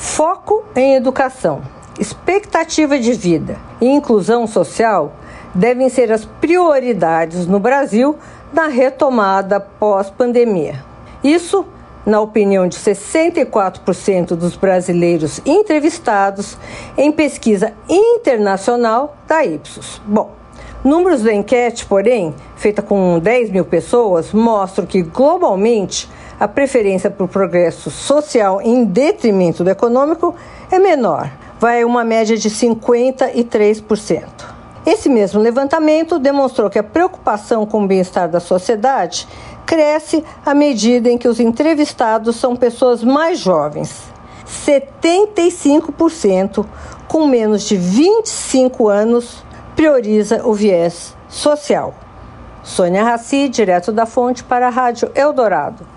foco em educação, expectativa de vida e inclusão social devem ser as prioridades no Brasil na retomada pós-pandemia. Isso, na opinião de 64% dos brasileiros entrevistados em pesquisa internacional da Ipsos. Bom, números da enquete, porém, feita com 10 mil pessoas, mostram que globalmente a preferência por progresso social em detrimento do econômico é menor, vai uma média de 53%. Esse mesmo levantamento demonstrou que a preocupação com o bem-estar da sociedade cresce à medida em que os entrevistados são pessoas mais jovens. 75% com menos de 25 anos prioriza o viés social. Sônia Raci, direto da fonte para a Rádio Eldorado.